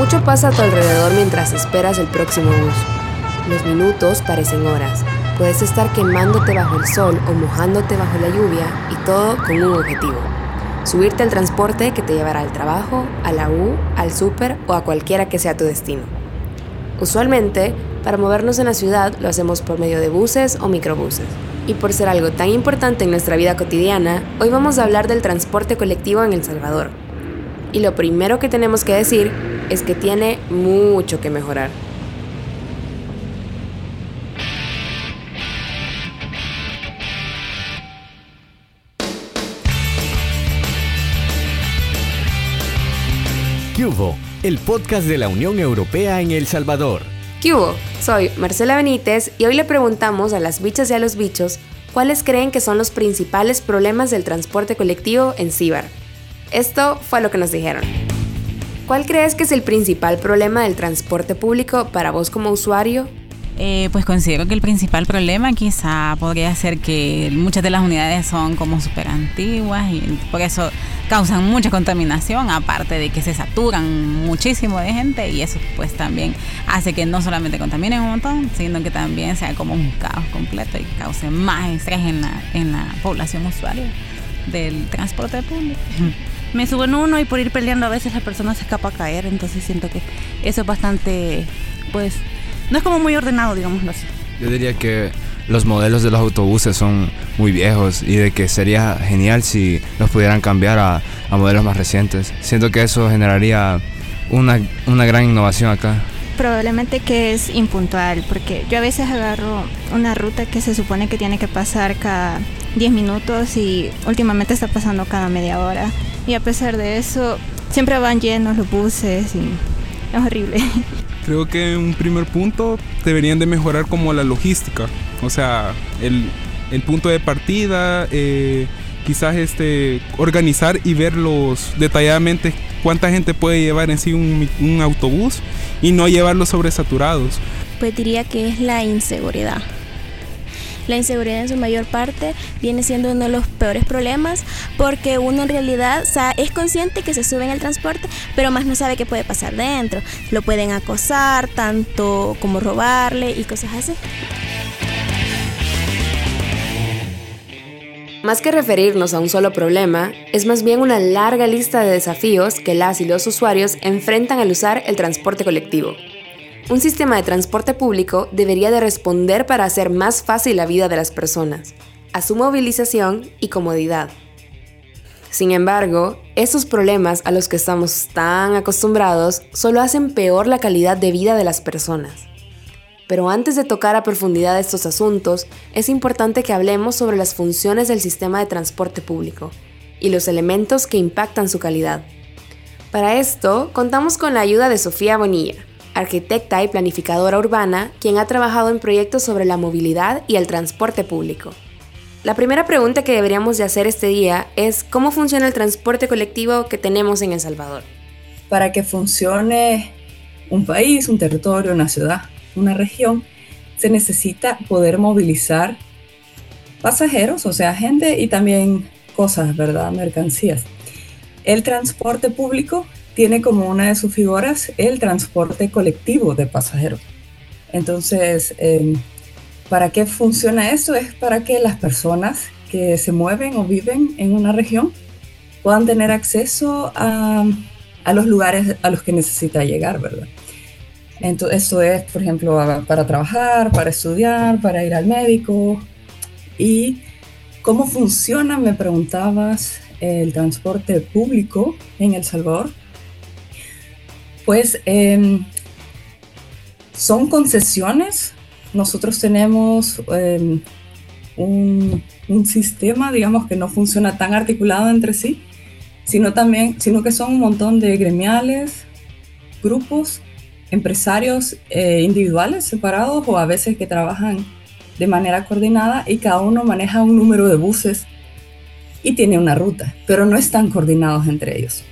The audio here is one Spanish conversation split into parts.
Mucho pasa a tu alrededor mientras esperas el próximo bus. Los minutos parecen horas. Puedes estar quemándote bajo el sol o mojándote bajo la lluvia y todo con un objetivo. Subirte al transporte que te llevará al trabajo, a la U, al súper o a cualquiera que sea tu destino. Usualmente, para movernos en la ciudad lo hacemos por medio de buses o microbuses. Y por ser algo tan importante en nuestra vida cotidiana, hoy vamos a hablar del transporte colectivo en El Salvador. Y lo primero que tenemos que decir es que tiene mucho que mejorar. Cubo, el podcast de la Unión Europea en El Salvador. Cubo, soy Marcela Benítez y hoy le preguntamos a las bichas y a los bichos cuáles creen que son los principales problemas del transporte colectivo en Cibar. Esto fue lo que nos dijeron. ¿Cuál crees que es el principal problema del transporte público para vos como usuario? Eh, pues considero que el principal problema quizá podría ser que muchas de las unidades son como súper antiguas y por eso causan mucha contaminación, aparte de que se saturan muchísimo de gente y eso pues también hace que no solamente contaminen un montón, sino que también sea como un caos completo y cause más estrés en la, en la población usuaria del transporte público me suben uno y por ir peleando a veces la persona se escapa a caer, entonces siento que eso es bastante, pues, no es como muy ordenado, digámoslo así. Yo diría que los modelos de los autobuses son muy viejos y de que sería genial si los pudieran cambiar a, modelos más recientes. Siento que eso generaría una, una gran innovación acá probablemente que es impuntual, porque yo a veces agarro una ruta que se supone que tiene que pasar cada 10 minutos y últimamente está pasando cada media hora. Y a pesar de eso, siempre van llenos los buses y es horrible. Creo que un primer punto deberían de mejorar como la logística, o sea, el, el punto de partida, eh, quizás este, organizar y verlos detalladamente cuánta gente puede llevar en sí un, un autobús y no llevarlos sobresaturados. Pues diría que es la inseguridad la inseguridad en su mayor parte viene siendo uno de los peores problemas porque uno en realidad es consciente que se sube en el transporte, pero más no sabe qué puede pasar dentro. Lo pueden acosar, tanto como robarle y cosas así. Más que referirnos a un solo problema, es más bien una larga lista de desafíos que las y los usuarios enfrentan al usar el transporte colectivo. Un sistema de transporte público debería de responder para hacer más fácil la vida de las personas, a su movilización y comodidad. Sin embargo, esos problemas a los que estamos tan acostumbrados solo hacen peor la calidad de vida de las personas. Pero antes de tocar a profundidad estos asuntos, es importante que hablemos sobre las funciones del sistema de transporte público y los elementos que impactan su calidad. Para esto, contamos con la ayuda de Sofía Bonilla, arquitecta y planificadora urbana, quien ha trabajado en proyectos sobre la movilidad y el transporte público. La primera pregunta que deberíamos de hacer este día es cómo funciona el transporte colectivo que tenemos en El Salvador. Para que funcione un país, un territorio, una ciudad, una región, se necesita poder movilizar pasajeros, o sea, gente y también cosas, ¿verdad? Mercancías. El transporte público tiene como una de sus figuras el transporte colectivo de pasajeros. Entonces, em, ¿para qué funciona esto? Es para que las personas que se mueven o viven en una región puedan tener acceso a, a los lugares a los que necesita llegar, ¿verdad? Entonces, esto es, por ejemplo, para trabajar, para estudiar, para ir al médico. ¿Y cómo funciona, me preguntabas, el transporte público en El Salvador? Pues em, son concesiones. Nosotros tenemos em, un, sistema, digamos, que no funciona tan articulado entre sí, sino también, sino que son un montón de gremiales, grupos, empresarios eh, individuales separados o a veces que trabajan de manera coordinada y cada uno maneja un número de buses y tiene una ruta, pero no están coordinados entre ellos.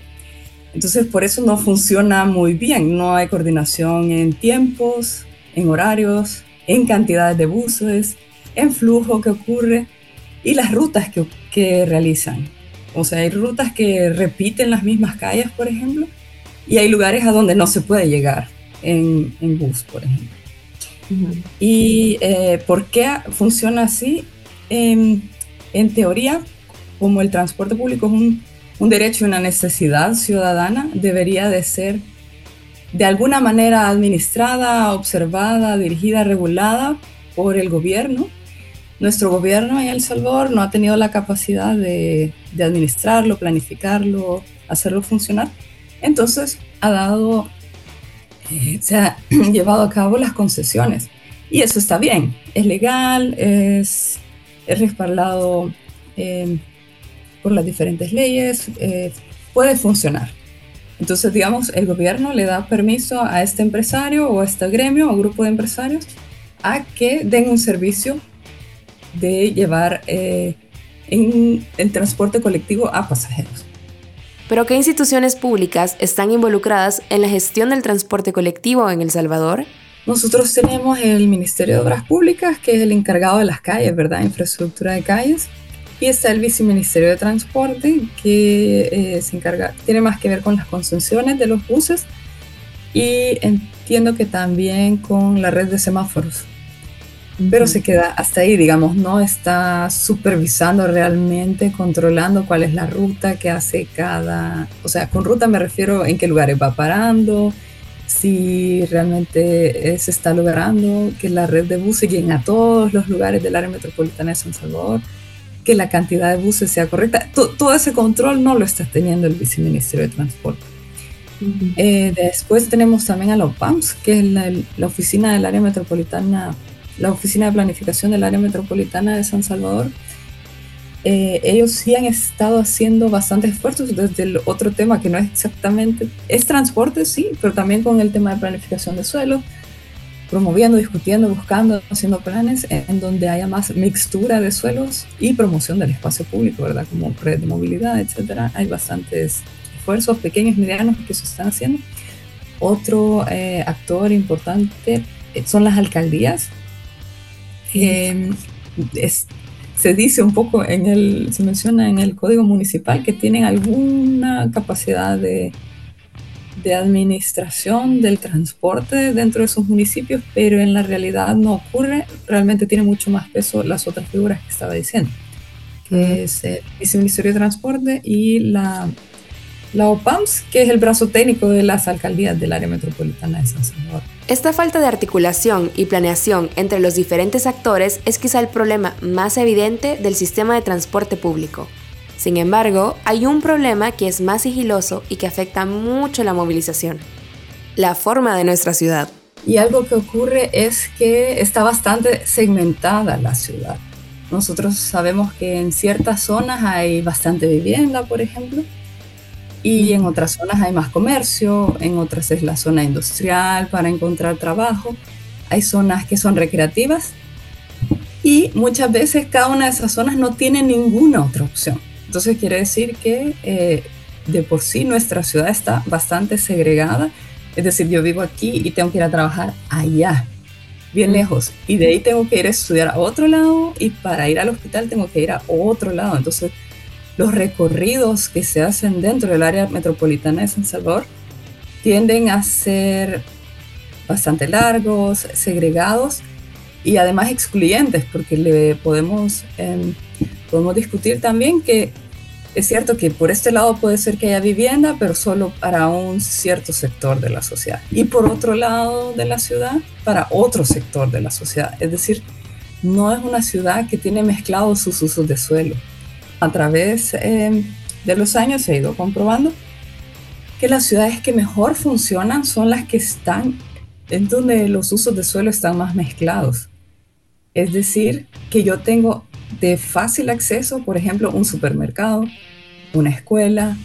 Entonces, por eso no funciona muy bien. No hay coordinación en tiempos, en horarios, en cantidades de buses, en flujo que ocurre y las rutas que, que realizan. O sea, hay rutas que repiten las mismas calles, por ejemplo, y hay lugares a donde no se puede llegar en, en bus, por ejemplo. ¿Y eh, por qué funciona así? en teoría, como el transporte público es un, un derecho y una necesidad ciudadana, debería de ser de alguna manera administrada, observada, dirigida, regulada por el gobierno. Nuestro gobierno en El Salvador no ha tenido la capacidad de, de administrarlo, planificarlo, hacerlo funcionar. Entonces ha dado eh, se ha llevado a cabo las concesiones. Y eso está bien, es legal, es, es respaldado eh, por las diferentes leyes, eh, puede funcionar. Entonces, digamos, el gobierno le da permiso a este empresario o a este gremio o grupo de empresarios a que den un servicio de llevar en el transporte colectivo a pasajeros. Pero ¿qué instituciones públicas están involucradas en la gestión del transporte colectivo en El Salvador? Nosotros tenemos el Ministerio de Obras Públicas, que es el encargado de las calles, ¿verdad? Infraestructura de calles. Y está el Viceministerio de Transporte, que eh, se encarga, tiene más que ver con las concesiones de los buses y entiendo que también con la red de semáforos pero se queda hasta ahí, digamos, no está supervisando realmente, controlando cuál es la ruta que hace cada, o sea, con ruta me refiero en qué lugares va parando, si realmente se está logrando que la red de buses llegue a todos los lugares del área metropolitana de San Salvador, que la cantidad de buses sea correcta. todo ese control no lo está teniendo el viceministerio de Transporte. Eh, después tenemos también a los PAMS, que es la, la oficina del área metropolitana la Oficina de Planificación del Área Metropolitana de San Salvador, eh, ellos sí han estado haciendo bastantes esfuerzos desde el otro tema que no es exactamente, es transporte, sí, pero también con el tema de planificación de suelo, promoviendo, discutiendo, buscando, haciendo planes en donde haya más mixtura de suelos y promoción del espacio público, ¿verdad? Como red de movilidad, etcétera. Hay bastantes esfuerzos pequeños, medianos que se están haciendo. Otro eh, actor importante eh, son las alcaldías eh, se dice un poco en el, se menciona en el código municipal que tienen alguna capacidad de, de administración del transporte dentro de sus municipios, pero en la realidad no ocurre, realmente tiene mucho más peso las otras figuras que estaba diciendo, que es el Ministerio de Transporte y la la OPAMS, que es el brazo técnico de las alcaldías del área metropolitana de San Salvador. Esta falta de articulación y planeación entre los diferentes actores es quizá el problema más evidente del sistema de transporte público. Sin embargo, hay un problema que es más sigiloso y que afecta mucho la movilización. La forma de nuestra ciudad. Y algo que ocurre es que está bastante segmentada la ciudad. Nosotros sabemos que en ciertas zonas hay bastante vivienda, por ejemplo, y en otras zonas hay más comercio, en otras es la zona industrial para encontrar trabajo, hay zonas que son recreativas y muchas veces cada una de esas zonas no tiene ninguna otra opción. Entonces quiere decir que eh, de por sí nuestra ciudad está bastante segregada, es decir, yo vivo aquí y tengo que ir a trabajar allá, bien lejos, y de ahí tengo que ir a estudiar a otro lado y para ir al hospital tengo que ir a otro lado. Entonces los recorridos que se hacen dentro del área metropolitana de San Salvador tienden a ser bastante largos, segregados y además excluyentes, porque le podemos, em, podemos discutir también que es cierto que por este lado puede ser que haya vivienda, pero solo para un cierto sector de la sociedad. Y por otro lado de la ciudad, para otro sector de la sociedad. Es decir, no es una ciudad que tiene mezclados sus usos de suelo a través eh, de los años ha ido comprobando que las ciudades que mejor funcionan son las que están en donde los usos de suelo están más mezclados. Es decir, que yo tengo de fácil acceso, por ejemplo, un supermercado, una escuela,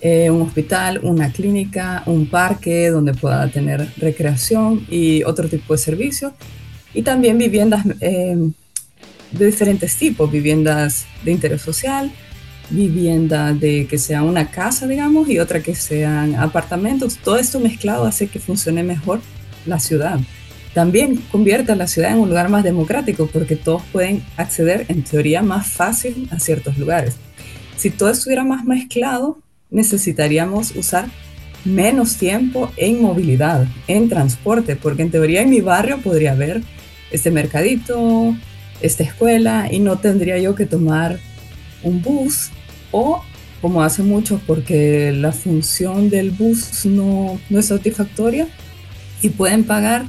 eh, un hospital, una clínica, un parque donde pueda tener recreación y otro tipo de servicios. Y también viviendas eh, de diferentes tipos, viviendas de interés social, vivienda de que sea una casa, digamos, y otra que sean apartamentos. Todo esto mezclado hace que funcione mejor la ciudad. También convierte a la ciudad en un lugar más democrático porque todos pueden acceder en teoría más fácil a ciertos lugares. Si todo estuviera más mezclado, necesitaríamos usar menos tiempo en movilidad, en transporte, porque en teoría en mi barrio podría haber este mercadito, esta escuela y no tendría yo que tomar un bus o como hace mucho porque la función del bus no, no es satisfactoria y pueden pagar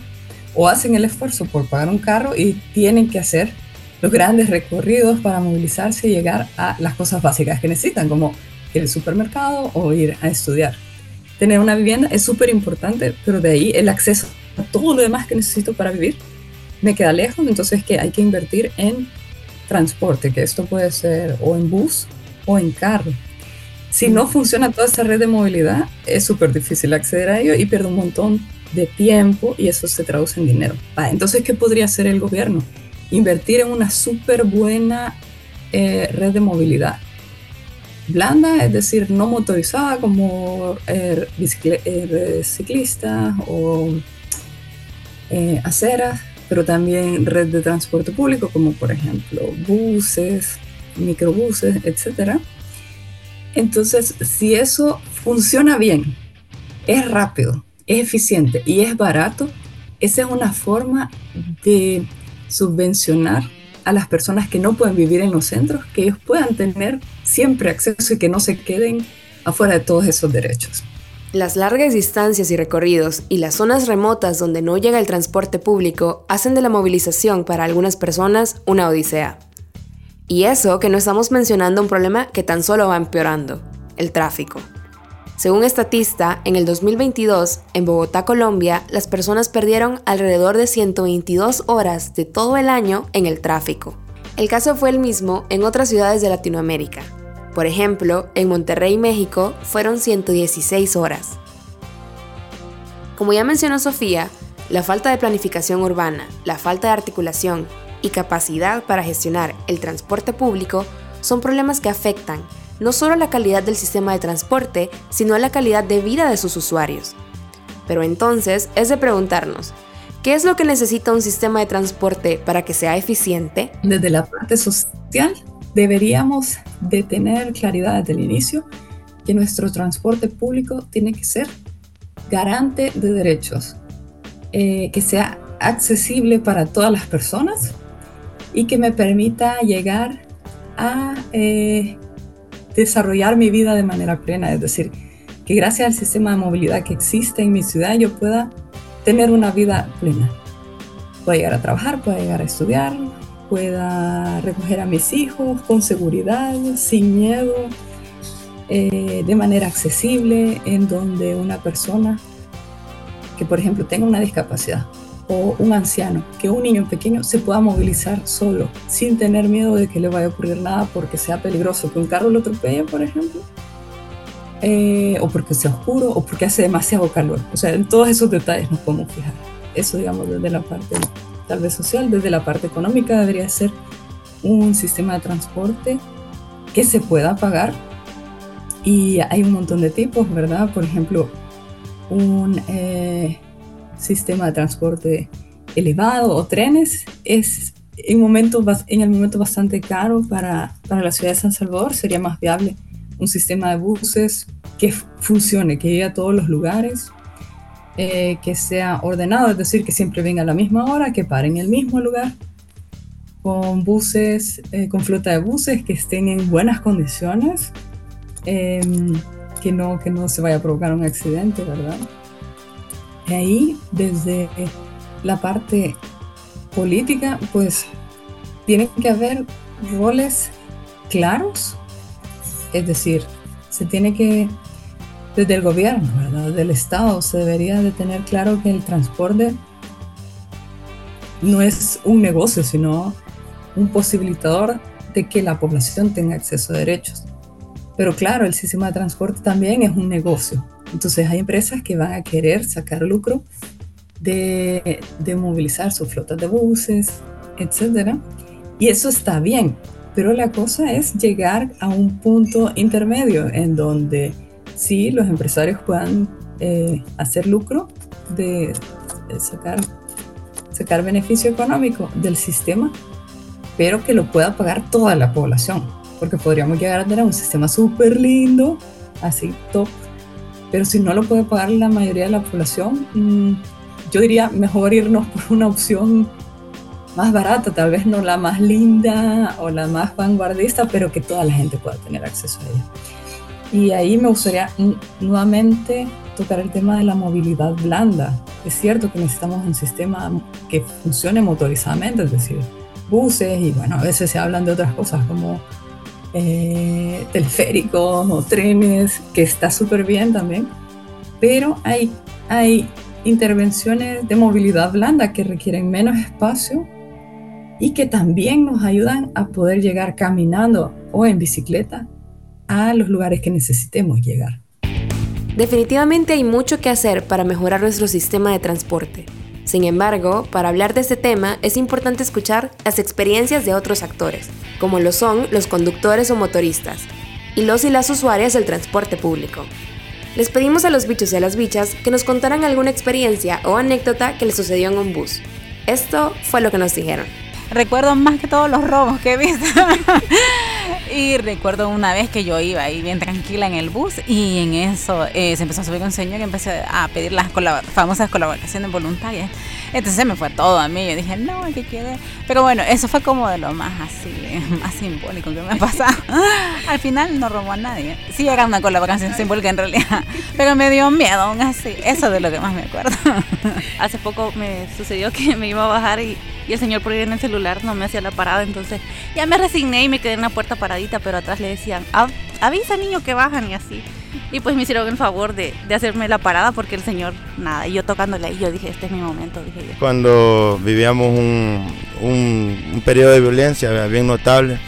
o hacen el esfuerzo por pagar un carro y tienen que hacer los grandes recorridos para movilizarse y llegar a las cosas básicas que necesitan, como ir al supermercado o ir a estudiar. Tener una vivienda es súper importante, pero de ahí el acceso a todo lo demás que necesito para vivir me queda lejos, entonces que hay que invertir en transporte, que esto puede ser o en bus o en carro. Si no funciona toda esta red de movilidad, es súper difícil acceder a ello y pierdo un montón de tiempo y eso se traduce en dinero. entonces, ¿qué podría hacer el gobierno? Invertir en una súper buena eh, red de movilidad. Blanda, es decir, no motorizada como eh, eh, ciclistas o aceras, pero también red de transporte público, como por ejemplo buses, microbuses, etc. Entonces, si eso funciona bien, es rápido, es eficiente y es barato, esa es una forma de subvencionar a las personas que no pueden vivir en los centros, que ellos puedan tener siempre acceso y que no se queden afuera de todos esos derechos. Las largas distancias y recorridos y las zonas remotas donde no llega el transporte público hacen de la movilización para algunas personas una odisea. Y eso que no estamos mencionando un problema que tan solo va empeorando, el tráfico. Según Estatista, en el 2022, en Bogotá, Colombia, las personas perdieron alrededor de 122 horas de todo el año en el tráfico. El caso fue el mismo en otras ciudades de Latinoamérica, por ejemplo, en Monterrey, México, fueron 116 horas. Como ya mencionó Sofía, la falta de planificación urbana, la falta de articulación y capacidad para gestionar el transporte público son problemas que afectan no solo la calidad del sistema de transporte, sino a la calidad de vida de sus usuarios. Pero entonces es de preguntarnos, ¿qué es lo que necesita un sistema de transporte para que sea eficiente? Desde la parte social, deberíamos de tener claridad desde el inicio que nuestro transporte público tiene que ser garante de derechos, eh, que sea accesible para todas las personas y que me permita llegar a eh, desarrollar mi vida de manera plena, es decir, que gracias al sistema de movilidad que existe en mi ciudad yo pueda tener una vida plena. Pueda llegar a trabajar, pueda llegar a estudiar, pueda recoger a mis hijos con seguridad, sin miedo, eh, de manera accesible, en donde una persona que, por ejemplo, tenga una discapacidad o un anciano, que un niño pequeño se pueda movilizar solo, sin tener miedo de que le vaya a ocurrir nada porque sea peligroso, que un carro lo atropelle, por ejemplo, eh, o porque sea oscuro, o porque hace demasiado calor. O sea, en todos esos detalles nos podemos fijar. Eso, digamos, desde la parte tal vez social, desde la parte económica debería ser un sistema de transporte que se pueda pagar. Y hay un montón de tipos, ¿verdad? Por ejemplo, un eh, sistema de transporte elevado o trenes es en, momento, en el momento bastante caro para, para la ciudad de San Salvador. Sería más viable un sistema de buses que funcione, que llegue a todos los lugares eh, que sea ordenado, es decir, que siempre venga a la misma hora, que pare en el mismo lugar, con buses, eh, con flota de buses que estén en buenas condiciones, em, que, no, que no se vaya a provocar un accidente, ¿verdad? Y ahí, desde la parte política, pues tienen que haber roles claros, es decir, se tiene que desde el gobierno, ¿verdad? desde el Estado, se debería de tener claro que el transporte no es un negocio, sino un posibilitador de que la población tenga acceso a derechos. Pero claro, el sistema de transporte también es un negocio. Entonces hay empresas que van a querer sacar lucro de, de movilizar sus flotas de buses, etc. Y eso está bien, pero la cosa es llegar a un punto intermedio en donde sí los empresarios puedan eh, hacer lucro de, sacar, sacar beneficio económico del sistema, pero que lo pueda pagar toda la población, porque podríamos llegar a tener un sistema súper lindo, así top, pero si no lo puede pagar la mayoría de la población, mm, yo diría mejor irnos por una opción más barata, tal vez no la más linda o la más vanguardista, pero que toda la gente pueda tener acceso a ella. Y ahí me gustaría nuevamente tocar el tema de la movilidad blanda. Es cierto que necesitamos un sistema que funcione motorizadamente, es decir, buses y bueno, a veces se hablan de otras cosas como eh, teleféricos o trenes, que está súper bien también, pero hay, hay intervenciones de movilidad blanda que requieren menos espacio y que también nos ayudan a poder llegar caminando o en bicicleta a los lugares que necesitemos llegar. Definitivamente hay mucho que hacer para mejorar nuestro sistema de transporte. Sin embargo, para hablar de este tema es importante escuchar las experiencias de otros actores, como lo son los conductores o motoristas, y los y las usuarias del transporte público. Les pedimos a los bichos y a las bichas que nos contaran alguna experiencia o anécdota que les sucedió en un bus. Esto fue lo que nos dijeron recuerdo más que todos los robos que he visto. y recuerdo una vez que yo iba ahí bien tranquila en el bus y en eso eh, se empezó a subir un señor y empecé a pedir las famosas colaboraciones voluntarias. Entonces me fue todo a mí. Yo dije, no, ¿qué quiere? Pero bueno, eso fue como de lo más así, más simbólico que me ha pasado. Al final no robó a nadie. Sí, era una colaboración simbólica en realidad. Pero me dio miedo aún así. Eso de lo que más me acuerdo. Hace poco me sucedió que me iba a bajar y, y el señor por ir en el celular no me hacía la parada. Entonces ya me resigné y me quedé en la puerta paradita, pero atrás le decían, avisa niño que bajan y así. Y pues me hicieron el favor de, de, hacerme la parada porque el señor, nada, y yo tocándole ahí, yo dije, este es mi momento, dije yo. Cuando vivíamos un, un, periodo de violencia bien notable,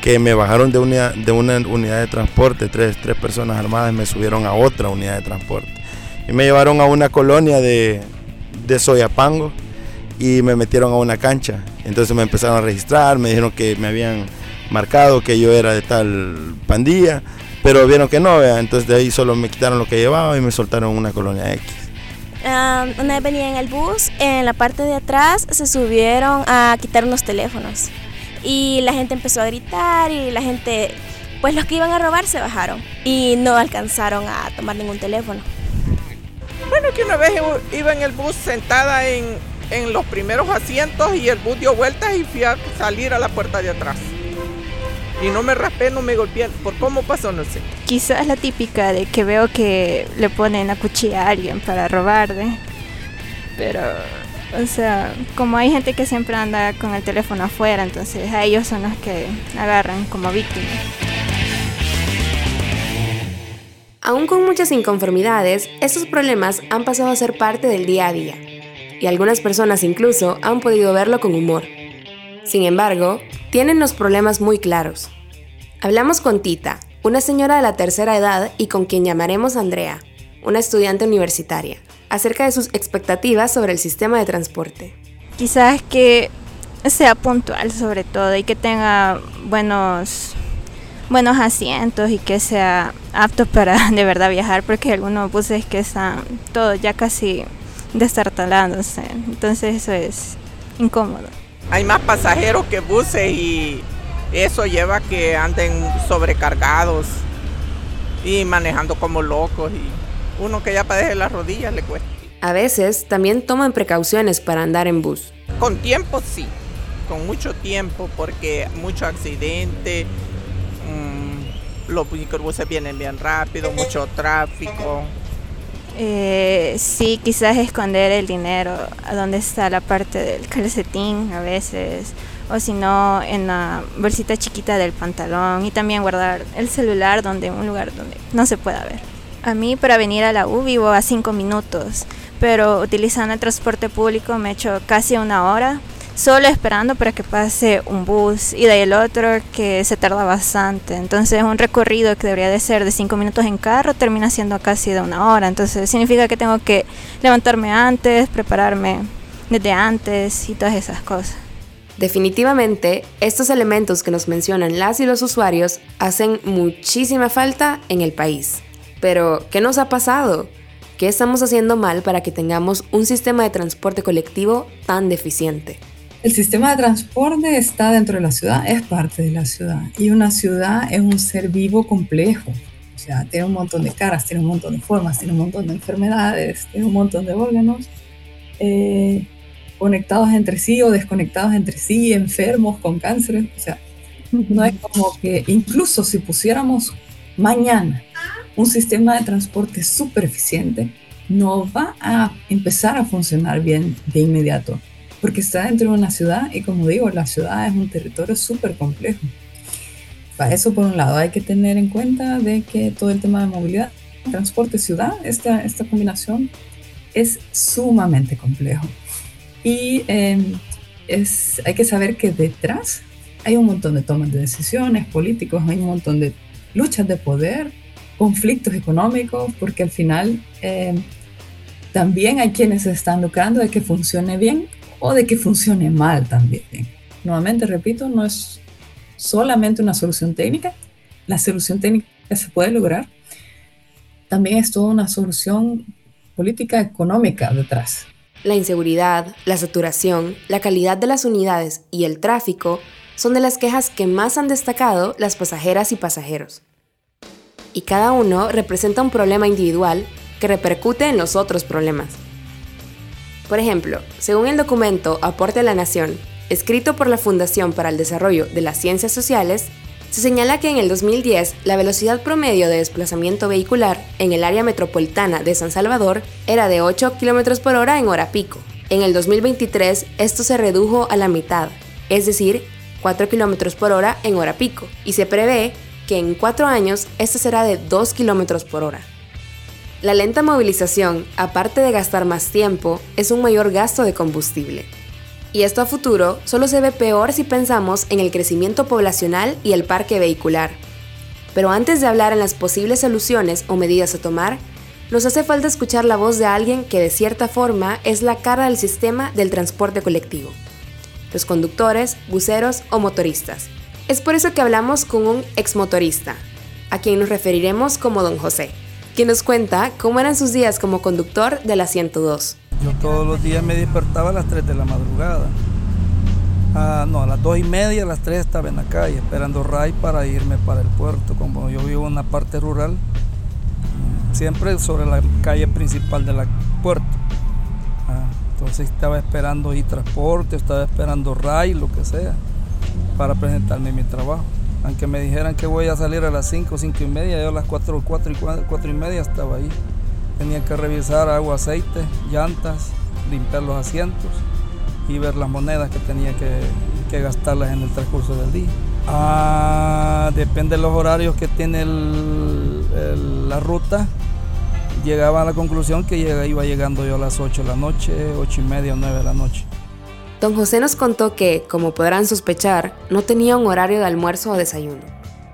que me bajaron de una, de una unidad de transporte, tres, tres personas armadas me subieron a otra unidad de transporte. Y me llevaron a una colonia de, de Soyapango y me metieron a una cancha. Entonces me empezaron a registrar, me dijeron que me habían marcado que yo era de tal pandilla pero vieron que no, entonces de ahí solo me quitaron lo que llevaba y me soltaron una colonia X. una vez venía en el bus, en la parte de atrás se subieron a quitar unos teléfonos y la gente empezó a gritar y la gente, pues los que iban a robar se bajaron y no alcanzaron a tomar ningún teléfono. Bueno, que una vez iba en el bus sentada en, en los primeros asientos y el bus dio vueltas y fui a salir a la puerta de atrás y no me raspé, no me golpeé. ¿Por cómo pasó? No sé. Quizás la típica de que veo que le ponen a cuchilla a alguien para robarle. Pero, o sea, como hay gente que siempre anda con el teléfono afuera, entonces a ellos son los que agarran como víctimas. Aún con muchas inconformidades, estos problemas han pasado a ser parte del día a día. Y algunas personas incluso han podido verlo con humor. Sin embargo, tienen los problemas muy claros. Hablamos con Tita, una señora de la tercera edad y con quien llamaremos Andrea, una estudiante universitaria, acerca de sus expectativas sobre el sistema de transporte. Quizás que sea puntual sobre todo y que tenga buenos buenos asientos y que sea apto para de verdad viajar porque algunos buses que están todos ya casi destartalándose entonces eso es incómodo hay más pasajeros que buses y eso lleva a que anden sobrecargados y manejando como locos y uno que ya padece las rodillas le cuesta. A veces también toman precauciones para andar en bus. Con tiempo sí, con mucho tiempo porque mucho accidente, mmm, los microbuses vienen bien rápido, mucho tráfico. Eh, sí, quizás esconder el dinero a donde está la parte del calcetín a veces, o si no en la bolsita chiquita del pantalón y también guardar el celular donde un lugar donde no se pueda ver. A mí para venir a la U vivo a cinco minutos, pero utilizando el transporte público me he hecho casi una hora solo esperando para que pase un bus y de ahí el otro que se tarda bastante. Entonces un recorrido que debería de ser de 5 minutos en carro termina siendo casi de una hora. Entonces significa que tengo que levantarme antes, prepararme desde antes y todas esas cosas. Definitivamente, estos elementos que nos mencionan las y los usuarios hacen muchísima falta en el país. Pero, ¿qué nos ha pasado? ¿Qué estamos haciendo mal para que tengamos un sistema de transporte colectivo tan deficiente? El sistema de transporte está dentro de la ciudad, es parte de la ciudad. Y una ciudad es un ser vivo complejo. O sea, tiene un montón de caras, tiene un montón de formas, tiene un montón de enfermedades, tiene un montón de órganos eh, conectados entre sí o desconectados entre sí, enfermos con cáncer. O sea, no es como que incluso si pusiéramos mañana un sistema de transporte súper eficiente, no va a empezar a funcionar bien de inmediato, porque está dentro de una ciudad y como digo, la ciudad es un territorio súper complejo. Para eso, por un lado, hay que tener en cuenta de que todo el tema de movilidad, transporte, ciudad, esta, esta combinación es sumamente complejo. Y em, es, hay que saber que detrás hay un montón de tomas de decisiones políticos, hay un montón de luchas de poder, conflictos económicos, porque al final eh, también hay quienes se están lucrando de que funcione bien o de que funcione mal también. Nuevamente, repito, no es solamente una solución técnica, la solución técnica se puede lograr, también es toda una solución política económica detrás. La inseguridad, la saturación, la calidad de las unidades y el tráfico son de las quejas que más han destacado las pasajeras y pasajeros y cada uno representa un problema individual que repercute en los otros problemas. Por ejemplo, según el documento Aporte a la Nación, escrito por la Fundación para el Desarrollo de las Ciencias Sociales, se señala que en el 2010 la velocidad promedio de desplazamiento vehicular en el área metropolitana de San Salvador era de 8 km por hora en hora pico. En el 2023 esto se redujo a la mitad, es decir, 4 km por hora en hora pico, y se prevé que en cuatro años este será de 2 km por hora. La lenta movilización, aparte de gastar más tiempo, es un mayor gasto de combustible. Y esto a futuro solo se ve peor si pensamos en el crecimiento poblacional y el parque vehicular. Pero antes de hablar en las posibles soluciones o medidas a tomar, nos hace falta escuchar la voz de alguien que de cierta forma es la cara del sistema del transporte colectivo. Los conductores, buceros o motoristas es por eso que hablamos con un exmotorista, a quien nos referiremos como Don José, quien nos cuenta cómo eran sus días como conductor de la 102. Yo todos los días me despertaba a las 3 de la madrugada. Ah, no, a las 2 y media, a las 3 estaba en la calle esperando RAI para irme para el puerto. Como yo vivo en una parte rural, siempre sobre la calle principal del puerto. Ah, entonces estaba esperando y transporte, estaba esperando RAI, lo que sea para presentarme mi trabajo. Aunque me dijeran que voy a salir a las 5, 5 y media, yo a las 4, 4 y, 4 y media estaba ahí. Tenía que revisar agua, aceite, llantas, limpiar los asientos y ver las monedas que tenía que, que gastarlas en el transcurso del día. Ah, depende de los horarios que tiene la ruta. Llegaba a la conclusión que iba llegando yo a las 8 de la noche, 8 y media, 9 de la noche. Don José nos contó que, como podrán sospechar, no tenía un horario de almuerzo o desayuno.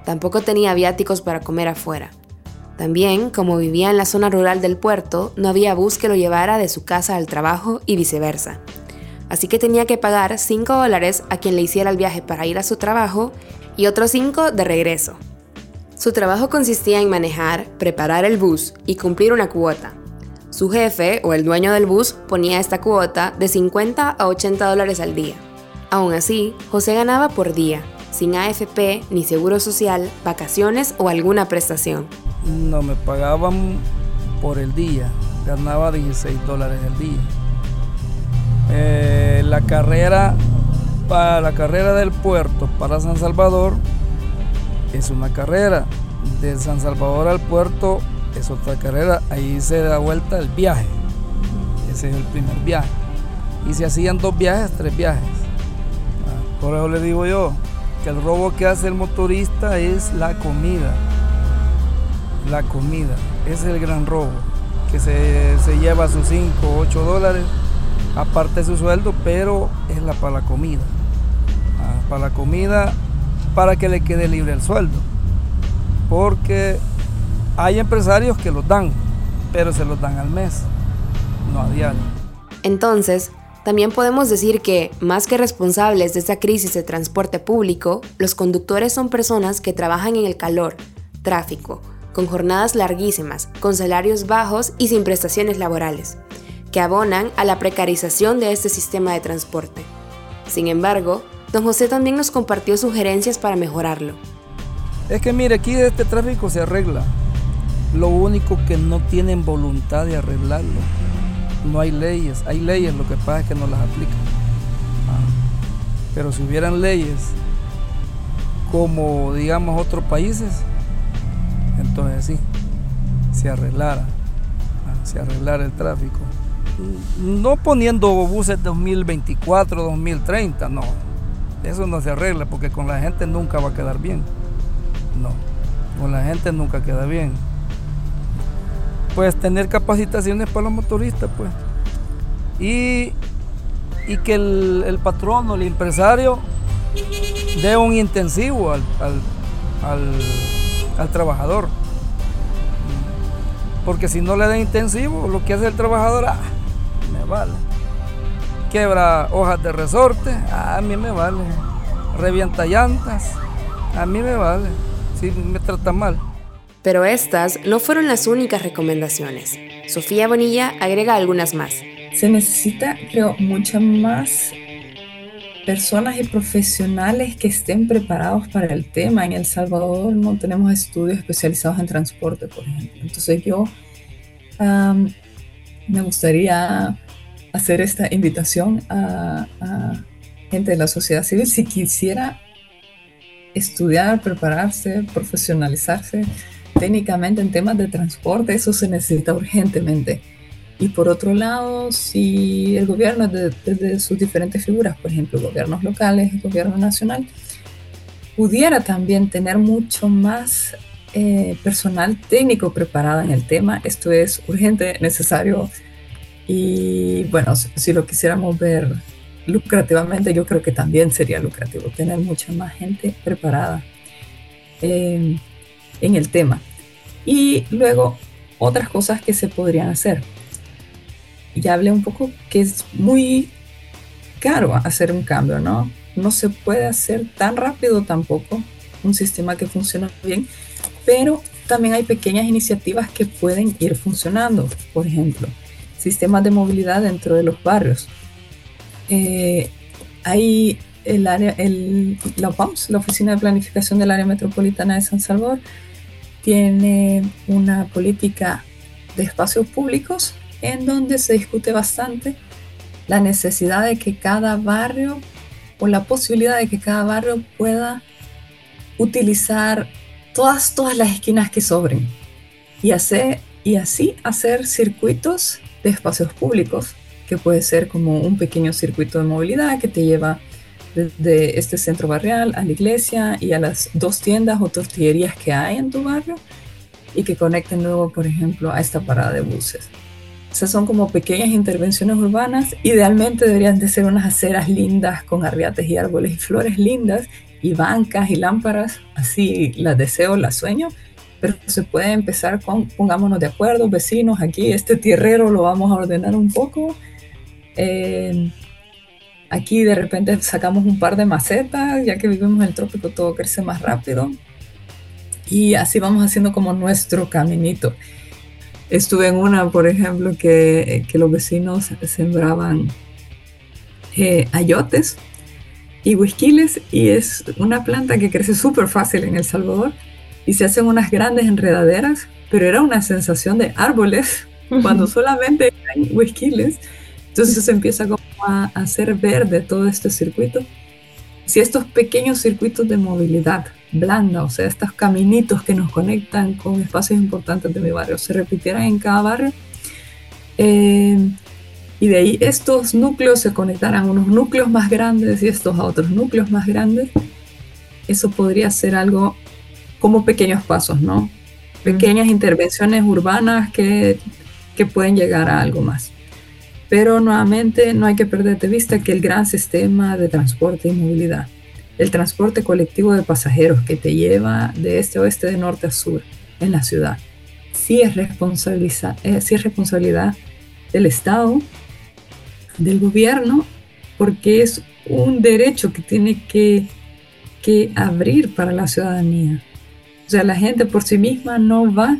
Tampoco tenía viáticos para comer afuera. También, como vivía en la zona rural del puerto, no había bus que lo llevara de su casa al trabajo y viceversa. Así que tenía que pagar 5 dólares a quien le hiciera el viaje para ir a su trabajo y otros 5 de regreso. Su trabajo consistía en manejar, preparar el bus y cumplir una cuota, su jefe o el dueño del bus ponía esta cuota de 50 a 80 dólares al día. Aún así, José ganaba por día, sin AFP, ni seguro social, vacaciones o alguna prestación. No me pagaban por el día, ganaba 16 dólares al día. Eh, la carrera para la carrera del puerto para San Salvador es una carrera de San Salvador al puerto es otra carrera, ahí se da vuelta el viaje. Ese es el primer viaje. Y se hacían dos viajes, tres viajes. Ah, por eso le digo yo que el robo que hace el motorista es la comida. La comida, ese es el gran robo. Que se, lleva sus 5 o 8 dólares, aparte de su sueldo, pero es la para la comida. Ah, para la comida, para que le quede libre el sueldo. Porque hay empresarios que los dan, pero se los dan al mes, no a diario. Entonces, también podemos decir que, más que responsables de esta crisis de transporte público, los conductores son personas que trabajan en el calor, tráfico, con jornadas larguísimas, con salarios bajos y sin prestaciones laborales, que abonan a la precarización de este sistema de transporte. Sin embargo, don José también nos compartió sugerencias para mejorarlo. Es que mire, aquí este tráfico se arregla Lo único que no tienen voluntad de arreglarlo. No hay leyes. Hay leyes, lo que pasa es que no las aplican. Ah. Pero si hubieran leyes como, digamos, otros países, entonces sí, se arreglara, ah, se arreglara el tráfico. No poniendo buses 2024, 2030, no. Eso no se arregla porque con la gente nunca va a quedar bien. No, con la gente nunca queda bien. Pues tener capacitaciones para los motoristas, pues. Y, y que el, patrón o el empresario dé un intensivo al, al trabajador. Porque si no le da intensivo, lo que hace el trabajador, ah, me vale. Quebra hojas de resorte, ah, a mí me vale. Revienta llantas, a mí me vale. Si me trata mal. Pero estas no fueron las únicas recomendaciones. Sofía Bonilla agrega algunas más. Se necesita, creo, muchas más personas y profesionales que estén preparados para el tema. En El Salvador no tenemos estudios especializados en transporte, por ejemplo. Entonces yo me gustaría hacer esta invitación a, gente de la sociedad civil si quisiera estudiar, prepararse, profesionalizarse técnicamente en temas de transporte, eso se necesita urgentemente. Y por otro lado, si el gobierno, desde sus diferentes figuras, por ejemplo, gobiernos locales, gobierno nacional, pudiera también tener mucho más eh, personal técnico preparado en el tema, esto es urgente, necesario. Y bueno, si lo quisiéramos ver lucrativamente, yo creo que también sería lucrativo tener mucha más gente preparada eh, en el tema. Y luego, otras cosas que se podrían hacer ya hablé un poco que es muy caro hacer un cambio, ¿no? No se puede hacer tan rápido tampoco un sistema que funciona bien, pero también hay pequeñas iniciativas que pueden ir funcionando. Por ejemplo, sistemas de movilidad dentro de los barrios. Eh, hay el área, el, la OPAMS, la Oficina de Planificación del Área Metropolitana de San Salvador, tiene una política de espacios públicos en donde se discute bastante la necesidad de que cada barrio o la posibilidad de que cada barrio pueda utilizar todas, todas las esquinas que sobren y, hacer, y así hacer circuitos de espacios públicos, que puede ser como un pequeño circuito de movilidad que te lleva desde este centro barrial a la iglesia y a las dos tiendas o tortillerías que hay en tu barrio y que conecten luego, por ejemplo, a esta parada de buses. Esas son como pequeñas intervenciones urbanas. Idealmente deberían de ser unas aceras lindas con arriates y árboles y flores lindas y bancas y lámparas. Así las deseo, las sueño. Pero se puede empezar con, pongámonos de acuerdo, vecinos, aquí este tierrero lo vamos a ordenar un poco. Eh, aquí de repente sacamos un par de macetas, ya que vivimos en el trópico todo crece más rápido. Y así vamos haciendo como nuestro caminito. Estuve en una, por ejemplo, que, los vecinos sembraban eh, ayotes y huisquiles y es una planta que crece súper fácil en El Salvador y se hacen unas grandes enredaderas, pero era una sensación de árboles cuando solamente hay huisquiles. Entonces se empieza como a hacer verde todo este circuito. Si estos pequeños circuitos de movilidad blanda, o sea, estos caminitos que nos conectan con espacios importantes de mi barrio, se repitieran en cada barrio. Eh, y de ahí estos núcleos se conectaran a unos núcleos más grandes y estos a otros núcleos más grandes. Eso podría ser algo como pequeños pasos, ¿no? Pequeñas intervenciones urbanas que, que pueden llegar a algo más. Pero nuevamente no hay que perder de vista que el gran sistema de transporte y movilidad el transporte colectivo de pasajeros que te lleva de este a oeste, de norte a sur en la ciudad. Sí es, responsabilidad, eh, es responsabilidad del Estado, del gobierno, porque es un derecho que tiene que, que abrir para la ciudadanía. O sea, la gente por sí misma no va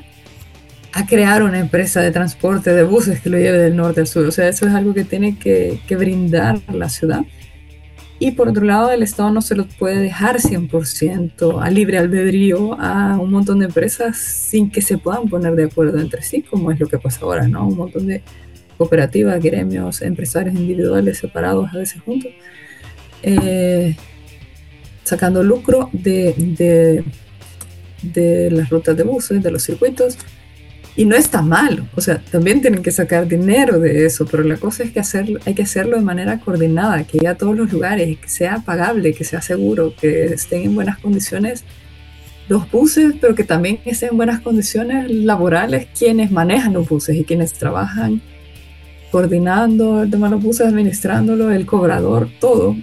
a crear una empresa de transporte de buses que lo lleve del norte al sur. O sea, eso es algo que tiene que, que brindar la ciudad Y por otro lado, el Estado no se los puede dejar 100% a libre albedrío a un montón de empresas sin que se puedan poner de acuerdo entre sí, como es lo que pasa ahora, ¿no? Un montón de cooperativas, gremios, empresarios individuales separados, a veces juntos, eh, sacando lucro de, de, de las rutas de buses, de los circuitos, y no está mal, o sea, también tienen que sacar dinero de eso, pero la cosa es que hacerlo, hay que hacerlo de manera coordinada, que llegue a todos los lugares, que sea pagable, que sea seguro, que estén en buenas condiciones los buses, pero que también estén en buenas condiciones laborales quienes manejan los buses y quienes trabajan coordinando el tema de los buses, administrándolo, el cobrador, todo,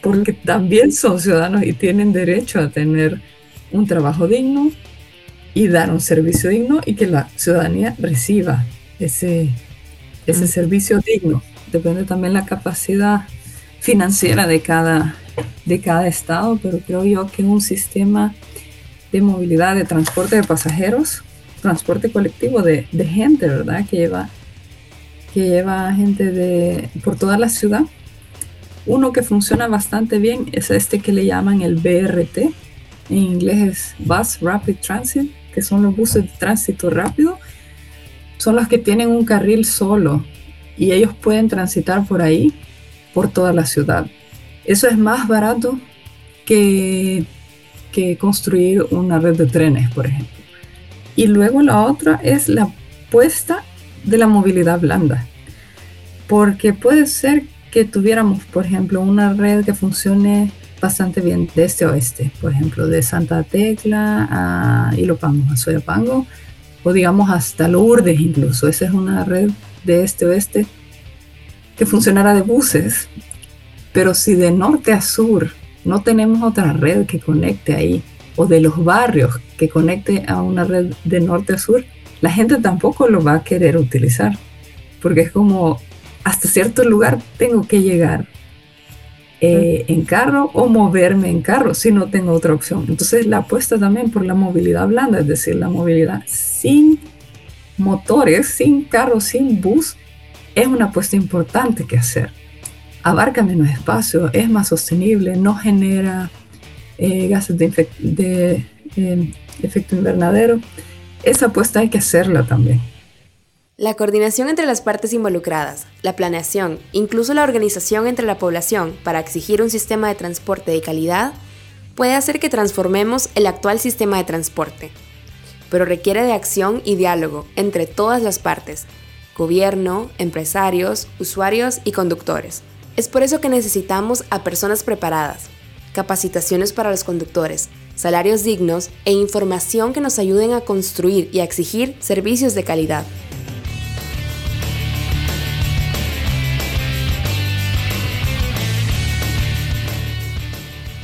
porque también son ciudadanos y tienen derecho a tener un trabajo digno, y dar un servicio digno y que la ciudadanía reciba ese, ese servicio digno. Depende también la capacidad financiera de cada, de cada estado, pero creo yo que un sistema de movilidad, de transporte de pasajeros, transporte colectivo de, de gente, ¿verdad? Que lleva, que lleva gente de, por toda la ciudad. Uno que funciona bastante bien es este que le llaman el BRT, en inglés es Bus Rapid Transit, que son los buses de tránsito rápido, son los que tienen un carril solo y ellos pueden transitar por ahí, por toda la ciudad. Eso es más barato que, que construir una red de trenes, por ejemplo. Y luego la otra es la puesta de la movilidad blanda. Porque puede ser que tuviéramos, por ejemplo, una red que funcione bastante bien de este oeste, por ejemplo, de Santa Tecla a Ilopango, a Soyapango, o digamos hasta Lourdes incluso. Esa es una red de este oeste que funcionara de buses, pero si de norte a sur no tenemos otra red que conecte ahí, o de los barrios que conecte a una red de norte a sur, la gente tampoco lo va a querer utilizar, porque es como hasta cierto lugar tengo que llegar eh, en carro o moverme en carro si no tengo otra opción. Entonces la apuesta también por la movilidad blanda, es decir, la movilidad sin motores, sin carro, sin bus, es una apuesta importante que hacer. Abarca menos espacio, es más sostenible, no genera eh, gases de, eh, efecto invernadero. Esa apuesta hay que hacerla también. La coordinación entre las partes involucradas, la planeación, incluso la organización entre la población para exigir un sistema de transporte de calidad, puede hacer que transformemos el actual sistema de transporte, pero requiere de acción y diálogo entre todas las partes, gobierno, empresarios, usuarios y conductores. Es por eso que necesitamos a personas preparadas, capacitaciones para los conductores, salarios dignos e información que nos ayuden a construir y a exigir servicios de calidad.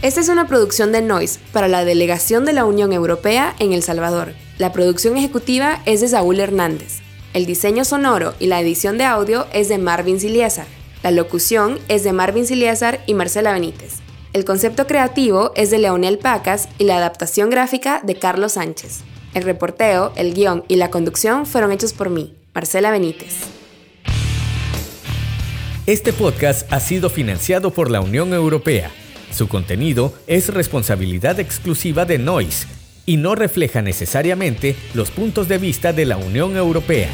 Esta es una producción de Noise para la delegación de la Unión Europea en El Salvador. La producción ejecutiva es de Saúl Hernández. El diseño sonoro y la edición de audio es de Marvin Siliesar. La locución es de Marvin Siliesar y Marcela Benítez. El concepto creativo es de Leonel Pacas y la adaptación gráfica de Carlos Sánchez. El reporteo, el guion y la conducción fueron hechos por mí, Marcela Benítez. Este podcast ha sido financiado por la Unión Europea su contenido es responsabilidad exclusiva de Noise y no refleja necesariamente los puntos de vista de la Unión Europea.